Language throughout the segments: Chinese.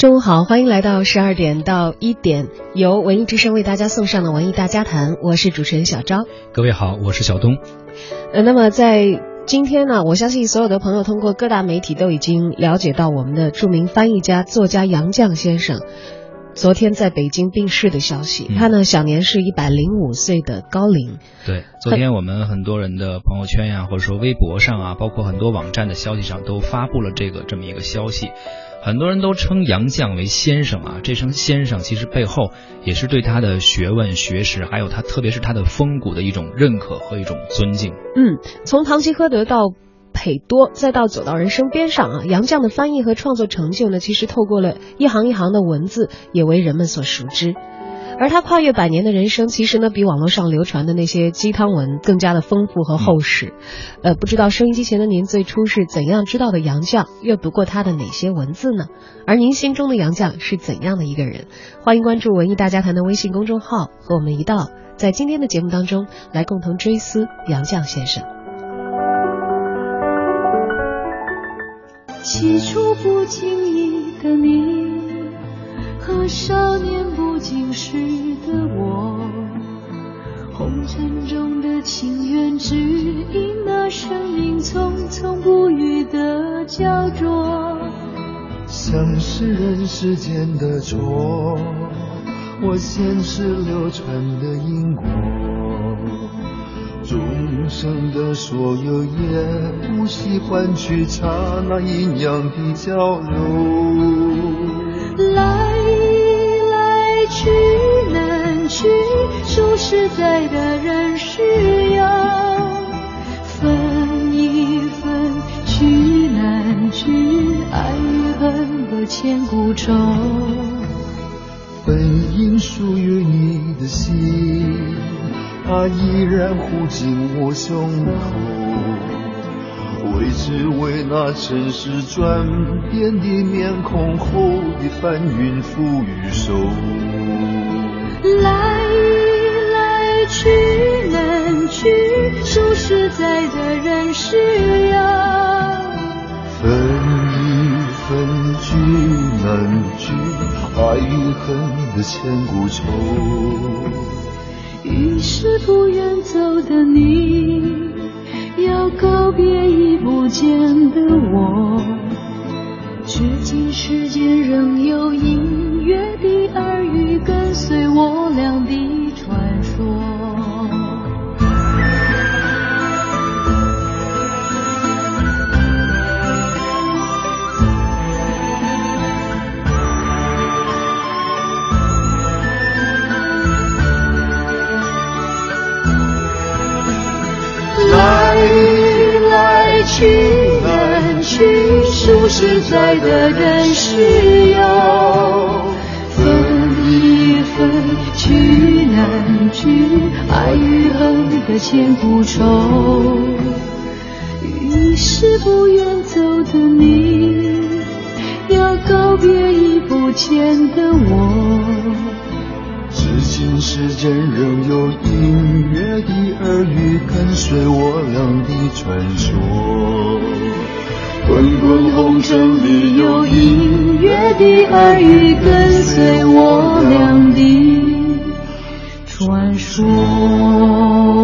中午好，欢迎来到十二点到一点，由文艺之声为大家送上的文艺大家谈，我是主持人小昭。各位好，我是小东。呃，那么在今天呢，我相信所有的朋友通过各大媒体都已经了解到我们的著名翻译家、作家杨绛先生昨天在北京病逝的消息。他呢，享年是一百零五岁的高龄。对，昨天我们很多人的朋友圈呀，或者说微博上啊，包括很多网站的消息上都发布了这个这么一个消息。很多人都称杨绛为先生啊，这声先生其实背后也是对他的学问、学识，还有他特别是他的风骨的一种认可和一种尊敬。嗯，从堂吉诃德到裴多，再到走到人生边上啊，杨绛的翻译和创作成就呢，其实透过了一行一行的文字，也为人们所熟知。而他跨越百年的人生，其实呢，比网络上流传的那些鸡汤文更加的丰富和厚实。呃，不知道收音机前的您最初是怎样知道的杨绛，阅读过他的哪些文字呢？而您心中的杨绛是怎样的一个人？欢迎关注文艺大家谈的微信公众号，和我们一道在今天的节目当中来共同追思杨绛先生。起初不经意的你。和少年不经事的我，红尘中的情缘，只因那生命匆匆不语的焦灼。像是人世间的错，我前世流传的因果，众生的所有也无需换取刹那阴阳的交流。实在的人是要分一分，去难去，爱与恨的千古愁。本应属于你的心，它依然护紧我胸口。为只为那尘世转变的面孔后的翻云覆雨手。实在的人需要分一分聚难聚，爱与恨的千古愁。于是不愿走的你。要告别已不见恨的千古愁。于是不愿走的你，要告别已不见的我。至今世间仍有隐约的耳语跟随我俩的传说，滚滚红尘里有隐约的耳语跟随我俩的传说。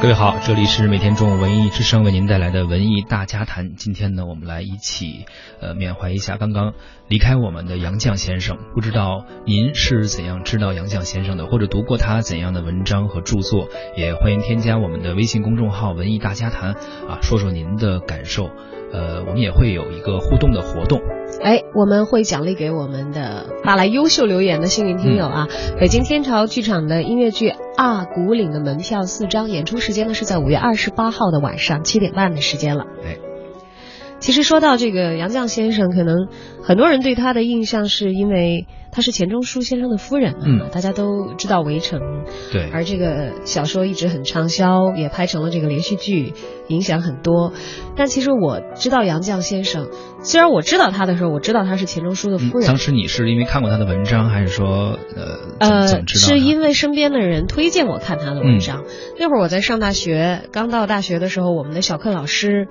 各位好，这里是每天中午文艺之声为您带来的文艺大家谈。今天呢，我们来一起呃缅怀一下刚刚离开我们的杨绛先生。不知道您是怎样知道杨绛先生的，或者读过他怎样的文章和著作？也欢迎添加我们的微信公众号“文艺大家谈”啊，说说您的感受。呃，我们也会有一个互动的活动。哎，我们会奖励给我们的发来优秀留言的幸运听友啊，北京天朝剧场的音乐剧《二古岭》的门票四张，演出时间呢是在五月二十八号的晚上七点半的时间了。哎，其实说到这个杨绛先生，可能很多人对他的印象是因为。他是钱钟书先生的夫人嗯，大家都知道《围城》，对，而这个小说一直很畅销，也拍成了这个连续剧，影响很多。但其实我知道杨绛先生，虽然我知道他的时候，我知道他是钱钟书的夫人。当时你是因为看过他的文章，还是说呃呃，是因为身边的人推荐我看他的文章。嗯、那会儿我在上大学，刚到大学的时候，我们的小课老师。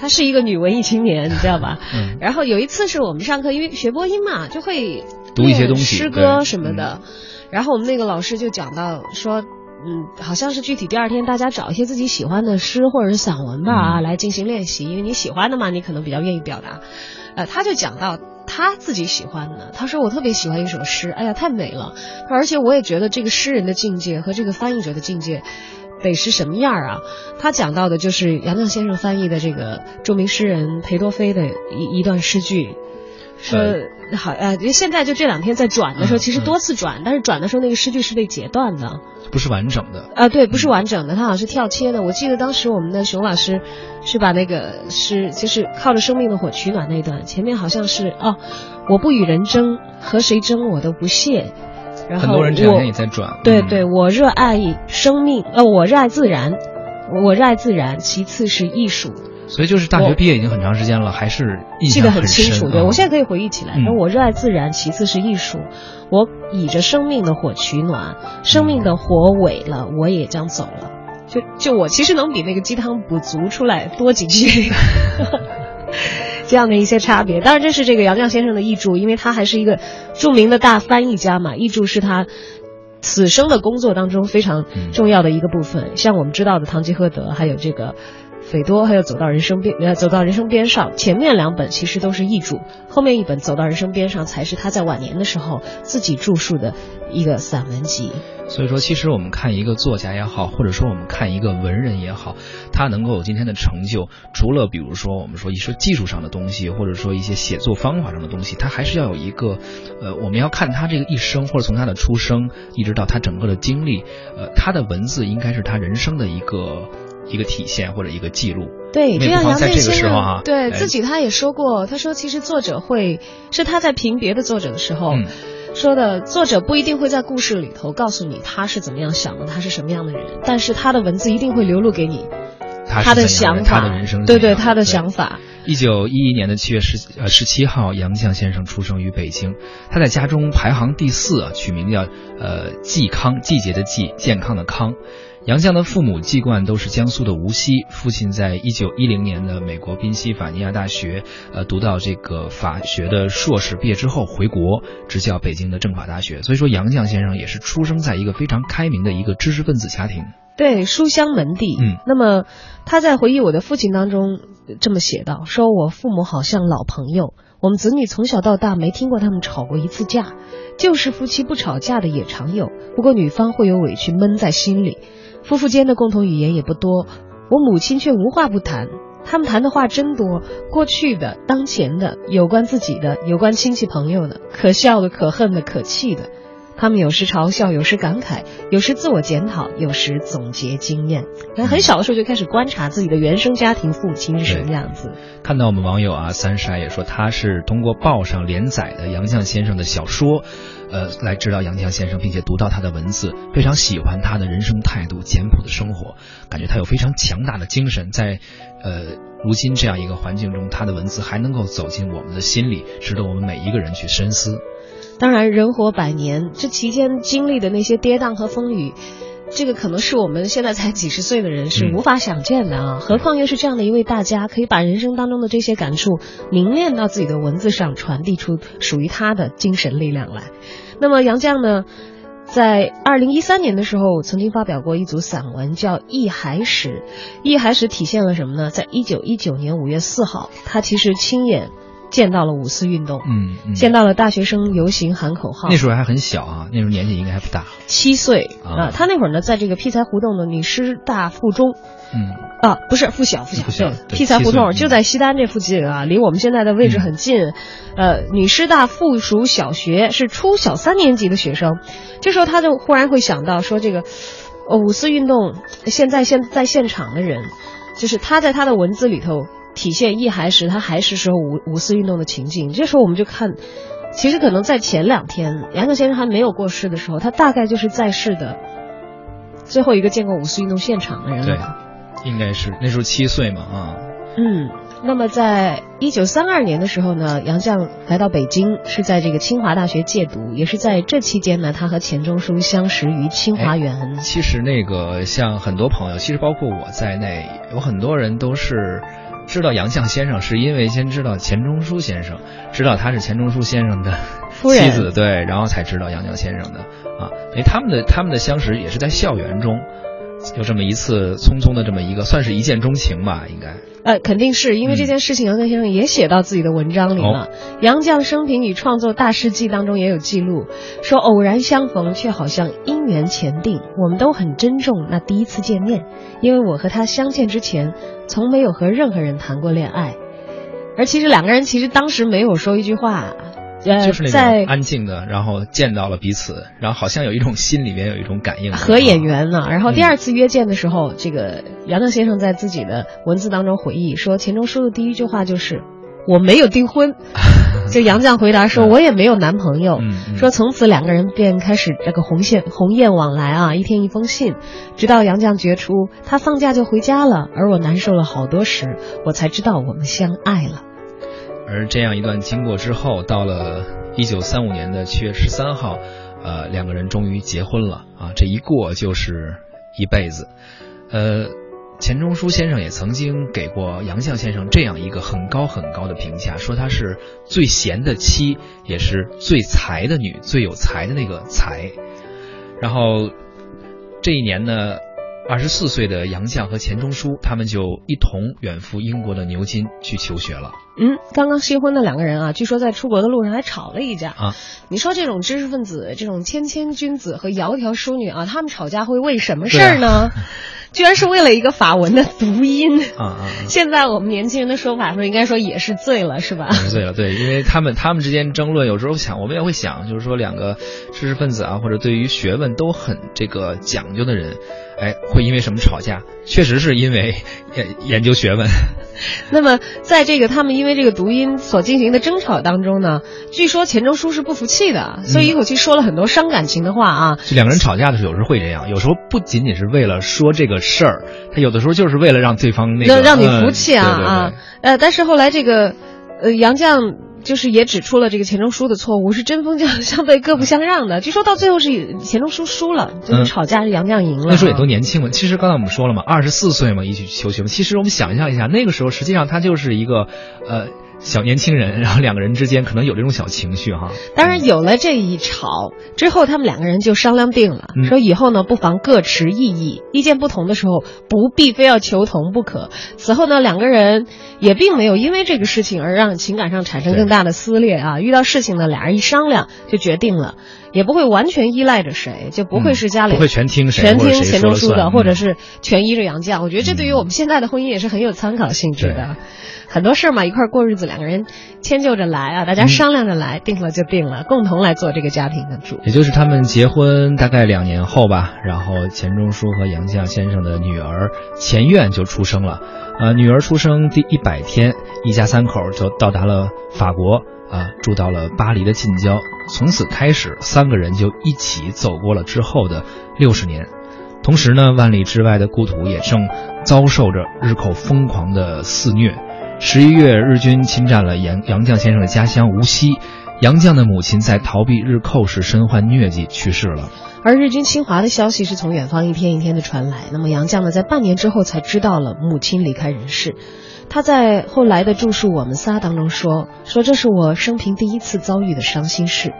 她是一个女文艺青年，你知道吧？嗯然后有一次是我们上课，因为学播音嘛，就会读一些东西诗歌什么的。然后我们那个老师就讲到说，嗯，好像是具体第二天大家找一些自己喜欢的诗或者是散文吧啊、嗯来进行练习，因为你喜欢的嘛，你可能比较愿意表达。呃，他就讲到他自己喜欢的，他说我特别喜欢一首诗，哎呀太美了，而且我也觉得这个诗人的境界和这个翻译者的境界。得是什么样儿啊？他讲到的就是杨绛先生翻译的这个著名诗人裴多菲的一一段诗句，说好呃，现在就这两天在转的时候，嗯其实多次转，但是转的时候那个诗句是被截断的不是完整的。啊，对，不是完整的，他好像是跳切的。我记得当时我们的熊老师是把那个诗，就是靠着生命的火取暖那段，前面好像是哦，我不与人争，和谁争我都不屑。然后很多人这两天也在转。嗯对对，我热爱生命，呃，我热爱自然，我热爱自然，其次是艺术，所以就是大学毕业已经很长时间了，还是印记得很。清楚。对啊我现在可以回忆起来，嗯我热爱自然，其次是艺术，我倚着生命的火取暖，生命的火萎了，我也将走了。就就我其实能比那个鸡汤补足出来多几句。这样的一些差别，当然这是这个杨绛先生的译著，因为他还是一个著名的大翻译家嘛，译著是他此生的工作当中非常重要的一个部分。像我们知道的《堂吉诃德》，还有这个斐多，还有《走到人生边》呃，《走到人生边上》，前面两本其实都是译著，后面一本《走到人生边上》才是他在晚年的时候自己著述的一个散文集。所以说，其实我们看一个作家也好，或者说我们看一个文人也好，他能够有今天的成就，除了比如说我们说一些技术上的东西，或者说一些写作方法上的东西，他还是要有一个，呃，我们要看他这个一生，或者从他的出生一直到他整个的经历，呃，他的文字应该是他人生的一个一个体现或者一个记录。对，因为这样杨不妨在这个绛先生时候啊对哎自己他也说过，他说其实作者会是他在评别的作者的时候。嗯说的作者不一定会在故事里头告诉你他是怎么样想的，他是什么样的人，但是他的文字一定会流露给你他他的想法，他的人生对对，他的想法。一九一一年的七月十呃十七号，杨绛先生出生于北京。他在家中排行第四啊，取名叫呃季康，季节的季，健康的康。杨绛的父母籍贯都是江苏的无锡，父亲在一九一零年的美国宾夕法尼亚大学呃读到这个法学的硕士，毕业之后回国执教北京的政法大学。所以说，杨绛先生也是出生在一个非常开明的一个知识分子家庭。对，书香门第。嗯那么他在回忆我的父亲当中呃这么写道：说我父母好像老朋友，我们子女从小到大没听过他们吵过一次架，就是夫妻不吵架的也常有，不过女方会有委屈闷在心里，夫妇间的共同语言也不多，我母亲却无话不谈。他们谈的话真多，过去的、当前的、有关自己的、有关亲戚朋友的、可笑的、可恨的、可气的。他们有时嘲笑，有时感慨，有时自我检讨，有时总结经验。然后很小的时候就开始观察自己的原生家庭父亲是什么样子。看到我们网友啊，三晒也说他是通过报上连载的杨绛先生的小说，呃，来知道杨绛先生，并且读到他的文字，非常喜欢他的人生态度、简朴的生活，感觉他有非常强大的精神，在呃如今这样一个环境中，他的文字还能够走进我们的心里，值得我们每一个人去深思。当然，人活百年，这期间经历的那些跌宕和风雨，这个可能是我们现在才 几十岁的人是嗯无法想见的啊！何况又是这样的一位大家，可以把人生当中的这些感触凝练到自己的文字上，传递出属于他的精神力量来。那么杨绛呢，在二零一三年的时候，曾经发表过一组散文，叫《忆海史》。《忆海史》体现了什么呢？在一九一九年五月四号，他其实亲眼见到了五四运动，嗯嗯，见到了大学生游行喊口号。那时候还很小啊，那时候年纪应该还不大。七岁。啊。啊，他那会儿呢，在这个劈柴胡同的女师大附中。嗯。啊，不是附小，附小，附小对，对批才胡同就在西单这附近啊，离我们现在的位置很近。呃，女师大附属小学是初小三年级的学生，这时候他就忽然会想到说，这个呃五四运动现在现在现场的人，就是他在他的文字里头体现一还时，他还是时候五五四运动的情景。这时候我们就看。其实可能在前两天，杨绛先生还没有过世的时候，他大概就是在世的最后一个见过五四运动现场的人了吧。应该是那时候七岁嘛啊。嗯，那么在一九三二年的时候呢，杨绛来到北京，是在这个清华大学借读，也是在这期间呢，他和钱钟书相识于清华园。其实那个像很多朋友，其实包括我在内，有很多人都是知道杨绛先生，是因为先知道钱钟书先生，知道他是钱钟书先生的夫妻子，对，然后才知道杨绛先生的啊。哎，他们的他们的相识也是在校园中，有这么一次匆匆的这么一个，算是一见钟情吧，应该。呃，肯定是因为这件事情，杨绛先生也写到自己的文章里了。杨绛生平与创作大事记当中也有记录，说偶然相逢，却好像姻缘前定。我们都很珍重那第一次见面，因为我和他相见之前，从没有和任何人谈过恋爱。而其实两个人其实当时没有说一句话。呃，就是那在种安静的，然后见到了彼此，然后好像有一种心里面有一种感应。合眼缘呢。然后第嗯二次约见的时候，这个杨绛先生在自己的文字当中回忆说，钱钟书的第一句话就是“我没有订婚”，就杨绛回答说：“我也没有男朋友。说从此两个人便开始这个红线鸿雁往来啊，一天一封信，直到杨绛觉出他放假就回家了，而我难受了好多时，我才知道我们相爱了。而这样一段经过之后，到了一九三五年的七月十三号，呃，两个人终于结婚了啊！这一过就是一辈子。呃，钱钟书先生也曾经给过杨绛先生这样一个很高很高的评价，说她是最贤的妻，也是最才的女，最有才的那个才。然后这一年呢，二十四岁的杨绛和钱钟书他们就一同远赴英国的牛津去求学了嗯，刚刚新婚的两个人啊，据说在出国的路上还吵了一架。啊。你说这种知识分子、这种谦谦君子和窈窕淑女啊，他们吵架会为什么事儿呢？居然是为了一个法文的读音。啊啊！啊 现在我们年轻人的说法说，应该说也是醉了，是吧？醉了，对，因为他们他们之间争论，有时候想，我们也会想，就是说两个知识分子啊，或者对于学问都很这个讲究的人，哎，会因为什么吵架？确实是因为 研研究学问。那么，在这个他们因为这个读音所进行的争吵当中呢，据说钱钟书是不服气的，所以一口气说了很多伤感情的话啊。就两个人吵架的时候，有时候会这样，有时候不仅仅是为了说这个事儿，他有的时候就是为了让对方那个让让你嗯服气啊啊！呃，但是后来这个，呃，杨绛就是也指出了这个钱钟书的错误，是针锋相相对，各不相让的。据说到最后是钱钟书输了，就是嗯吵架是杨绛赢了。那时候也都年轻嘛。其实刚才我们说了嘛，二十四岁嘛，一起求学嘛。其实我们想象一下，那个时候实际上他就是一个呃小年轻人，然后两个人之间可能有这种小情绪哈。当然有了这一吵之后，他们两个人就商量定了，嗯说以后呢不妨各持异议，意见不同的时候不必非要求同不可。此后呢，两个人也并没有因为这个事情而让情感上产生更大的撕裂啊。遇到事情呢，俩人一商量就决定了，也不会完全依赖着谁，就不会是家里、嗯不会全听谁全听钱钟书的，或者是全依着杨绛。我觉得这对于我们现在的婚姻也是很有参考性质对的。很多事儿嘛，一块儿过日子，两个人迁就着来啊，大家商量着来，定了就定了，共同来做这个家庭的主。也就是他们结婚大概两年后吧，然后钱钟书和杨绛先生的女儿钱苑就出生了。呃，女儿出生第一百天，一家三口就到达了法国啊，住到了巴黎的近郊。从此开始，三个人就一起走过了之后的六十年。同时呢，万里之外的故土也正遭受着日寇疯狂的肆虐。十一月，日军侵占了杨杨绛先生的家乡无锡，杨绛的母亲在逃避日寇时身患疟疾去世了。而日军侵华的消息是从远方一天一天的传来。那么杨绛呢，在半年之后才知道了母亲离开人世。他在后来的著述《我们仨》当中说：“说这是我生平第一次遭遇的伤心事，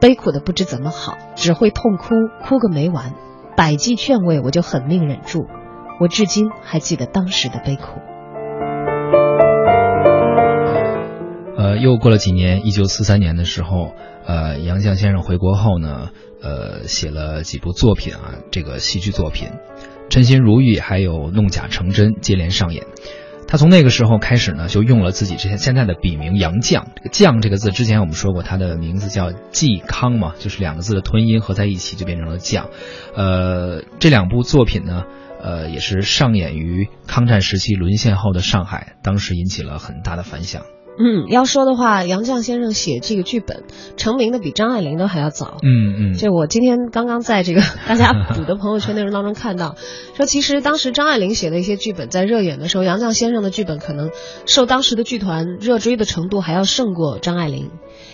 悲苦的不知怎么好，只会痛哭，哭个没完。百计劝慰，我就狠命忍住。我至今还记得当时的悲苦。”呃，又过了几年，一九四三年的时候，呃，杨绛先生回国后呢，呃，写了几部作品啊，这个戏剧作品，《称心如意》还有《弄假成真》接连上演。他从那个时候开始呢，就用了自己这现在的笔名杨绛。这个“绛”这个字，之前我们说过，他的名字叫嵇康嘛，就是两个字的吞音合在一起就变成了绛。呃，这两部作品呢，呃，也是上演于抗战时期沦陷后的上海，当时引起了很大的反响。嗯，要说的话，杨绛先生写这个剧本成名的比张爱玲都还要早。嗯嗯，这我今天刚刚在这个 大家补的朋友圈内容当中看到，说其实当时张爱玲写的一些剧本在热演的时候，杨绛先生的剧本可能受当时的剧团热追的程度还要胜过张爱玲。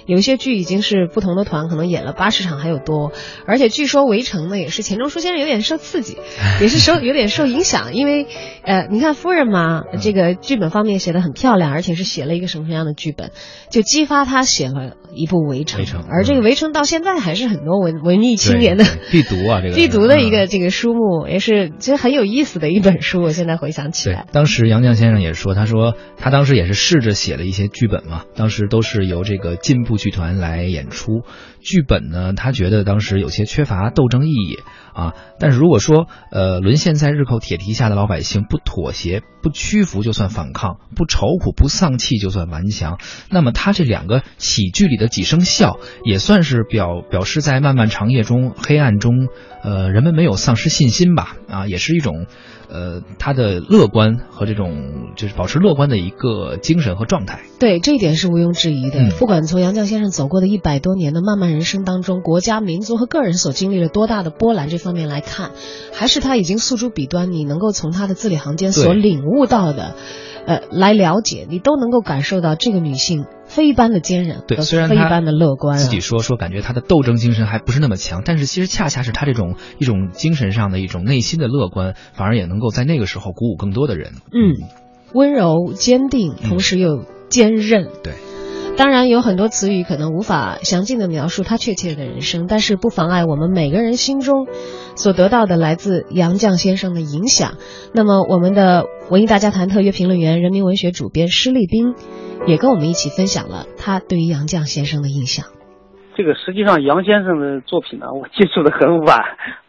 有一些剧已经是不同的团可能演了八十场还有多，而且据说《围城》呢也是钱钟书先生有点受刺激，也是受有点受影响，因为呃，你看夫人嘛，这个剧本方面写的很漂亮，而且是写了一个什么样的剧本，就激发他写了一部《围城》，而这个《围城》到现在还是很多文文艺青年的必读啊，这个。必读的一个这个书目，也是其实很有意思的一本书。我现在回想起来，当时杨绛先生也说，他说他当时也是试着写了一些剧本嘛，当时都是由这个进步剧团来演出。剧本呢，他觉得当时有些缺乏斗争意义啊。但是如果说，呃，沦陷在日寇铁蹄下的老百姓不妥协、不屈服就算反抗，不愁苦、不丧气就算顽强，那么他这两个喜剧里的几声笑，也算是表表示在漫漫长夜中、黑暗中，呃，人们没有丧失信心吧？啊，也是一种。呃，他的乐观和这种就是保持乐观的一个精神和状态，对这一点是毋庸置疑的。不管从杨绛先生走过的一百多年的漫漫人生当中，国家、民族和个人所经历了多大的波澜这方面来看，还是他已经诉诸笔端，你能够从他的字里行间所领悟到的，呃，来了解，你都能够感受到这个女性。非一般的坚韧，对，虽然非一般的乐观，自己说说感觉他的斗争精神还不是那么强，但是其实恰恰是他这种一种精神上的一种内心的乐观，反而也能够在那个时候鼓舞更多的人。嗯，温柔坚定，同时又坚韧。对，当然有很多词语可能无法详尽的描述他确切的人生，但是不妨碍我们每个人心中所得到的来自杨绛先生的影响。那么，我们的文艺大家谈特约评论员、人民文学主编施立斌。也跟我们一起分享了他对于杨绛先生的印象。这个实际上杨先生的作品呢，我接触的很晚。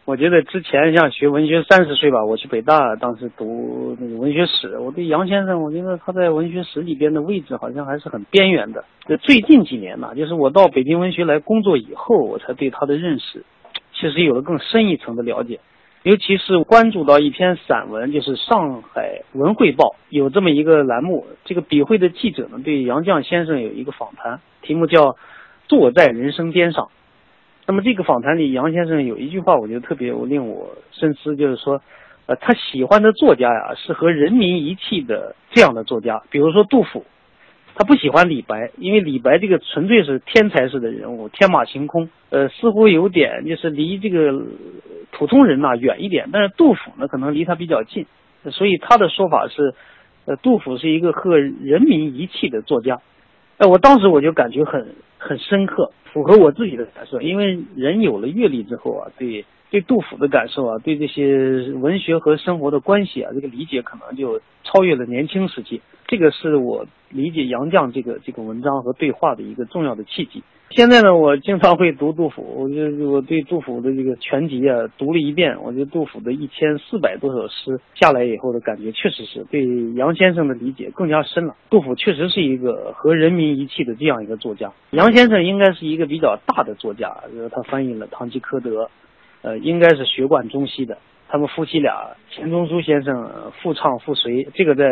我觉得之前像学文学三十岁吧，我去北大当时读那个文学史，我对杨先生，我觉得他在文学史里边的位置好像还是很边缘的。这最近几年呢，就是我到北京文学来工作以后，我才对他的认识，其实有了更深一层的了解。尤其是关注到一篇散文，就是《上海文汇报》有这么一个栏目，这个笔会的记者呢对杨绛先生有一个访谈，题目叫《坐在人生边上》。那么这个访谈里，杨先生有一句话，我觉得特别令我深思，就是说，呃，他喜欢的作家呀是和人民一气的这样的作家，比如说杜甫。他不喜欢李白，因为李白这个纯粹是天才式的人物，天马行空，呃，似乎有点就是离这个普通人呐远一点。但是杜甫呢，可能离他比较近，所以他的说法是，呃，杜甫是一个和人民一气的作家。哎，我当时我就感觉很很深刻，符合我自己的感受。因为人有了阅历之后啊，对对杜甫的感受啊，对这些文学和生活的关系啊，这个理解可能就超越了年轻时期。这个是我理解杨绛这个这个文章和对话的一个重要的契机。现在呢，我经常会读杜甫，我就我对杜甫的这个全集啊读了一遍，我觉得杜甫的一千四百多首诗下来以后的感觉，确实是对杨先生的理解更加深了。杜甫确实是一个和人民一气的这样一个作家。杨先生应该是一个比较大的作家，就是他翻译了《堂吉诃德》，呃，应该是学贯中西的。他们夫妻俩，钱钟书先生复唱复随，这个在。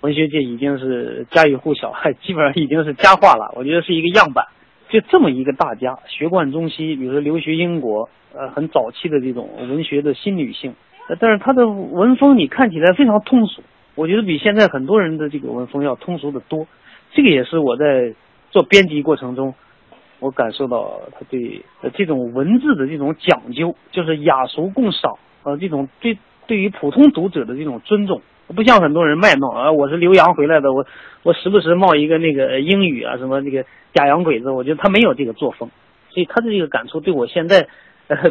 文学界已经是家喻户晓，基本上已经是佳话了。我觉得是一个样板，就这么一个大家，学贯中西，比如说留学英国，呃，很早期的这种文学的新女性。但是他的文风你看起来非常通俗，我觉得比现在很多人的这个文风要通俗的多。这个也是我在做编辑过程中，我感受到他对这种文字的这种讲究，就是雅俗共赏，呃，这种对对于普通读者的这种尊重。不像很多人卖弄啊，我是留洋回来的，我我时不时冒一个那个英语啊，什么那个假洋鬼子，我觉得他没有这个作风，所以他的这个感触对我现在，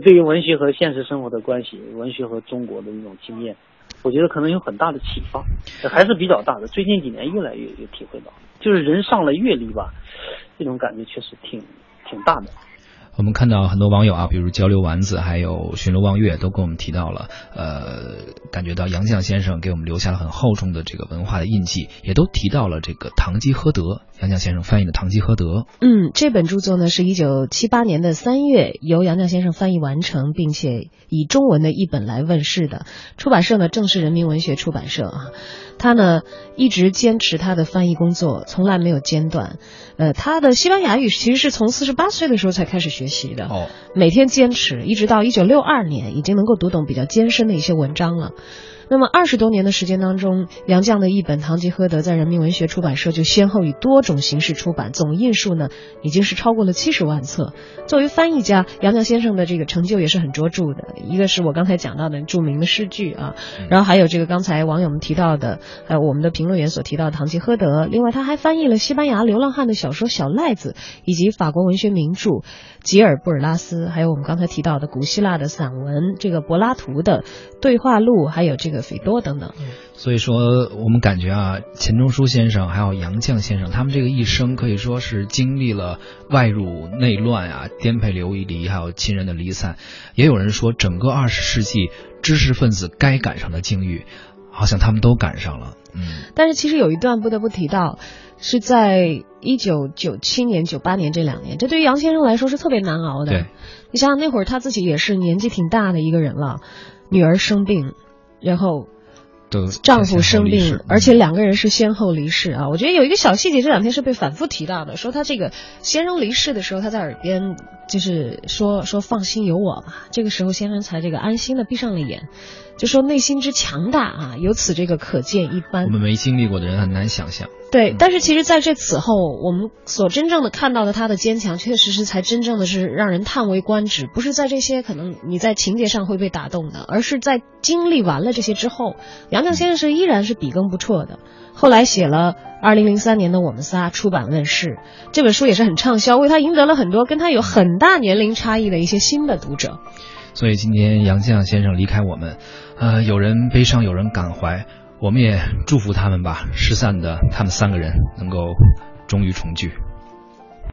对于文学和现实生活的关系，文学和中国的一种经验，我觉得可能有很大的启发，还是比较大的。最近几年越来越有体会到，就是人上了阅历吧，这种感觉确实挺挺大的。我们看到很多网友啊，比如交流丸子，还有巡逻望月，都跟我们提到了，呃，感觉到杨绛先生给我们留下了很厚重的这个文化的印记，也都提到了这个《堂吉诃德》，杨绛先生翻译的《堂吉诃德》。嗯，这本著作呢是一九七八年的三月由杨绛先生翻译完成，并且以中文的译本来问世的。出版社呢正是人民文学出版社啊。他呢一直坚持他的翻译工作，从来没有间断。呃，他的西班牙语其实是从四十八岁的时候才开始学习的，哦，每天坚持，一直到一九六二年，已经能够读懂比较艰深的一些文章了。那么二十多年的时间当中，杨绛的一本《堂吉诃德》在人民文学出版社就先后以多种形式出版，总印数呢已经是超过了七十万册。作为翻译家，杨绛先生的这个成就也是很卓著的。一个是我刚才讲到的著名的诗句啊，然后还有这个刚才网友们提到的，还有我们的评论员所提到的《堂吉诃德》。另外，他还翻译了西班牙流浪汉的小说《小赖子》，以及法国文学名著《吉尔布尔拉斯》，还有我们刚才提到的古希腊的散文这个柏拉图的对话录，还有这个。斐多等等，所以说我们感觉啊，钱钟书先生还有杨绛先生，他们这个一生可以说是经历了外辱内乱啊，颠沛流离，还有亲人的离散。也有人说，整个二十世纪知识分子该赶上的境遇，好像他们都赶上了。嗯，但是其实有一段不得不提到，是在一九九七年、九八年这两年，这对于杨先生来说是特别难熬的。对，你想想那会儿他自己也是年纪挺大的一个人了，女儿生病。然后，丈夫生病，而且两个人是先后离世啊！我觉得有一个小细节，这两天是被反复提到的，说他这个先生离世的时候，他在耳边就是说说放心有我吧。这个时候先生才这个安心的闭上了眼。就说内心之强大啊，由此这个可见一斑。我们没经历过的人很难想象。对，但是其实在这此后，我们所真正的看到的他的坚强，确实是才真正的是让人叹为观止。不是在这些可能你在情节上会被打动的，而是在经历完了这些之后，杨绛先生是依然是笔耕不辍的。后来写了二零零三年的《我们仨》出版问世，这本书也是很畅销，为他赢得了很多跟他有很大年龄差异的一些新的读者。所以今天杨绛先生离开我们，呃，有人悲伤，有人感怀，我们也祝福他们吧。失散的他们三个人能够终于重聚。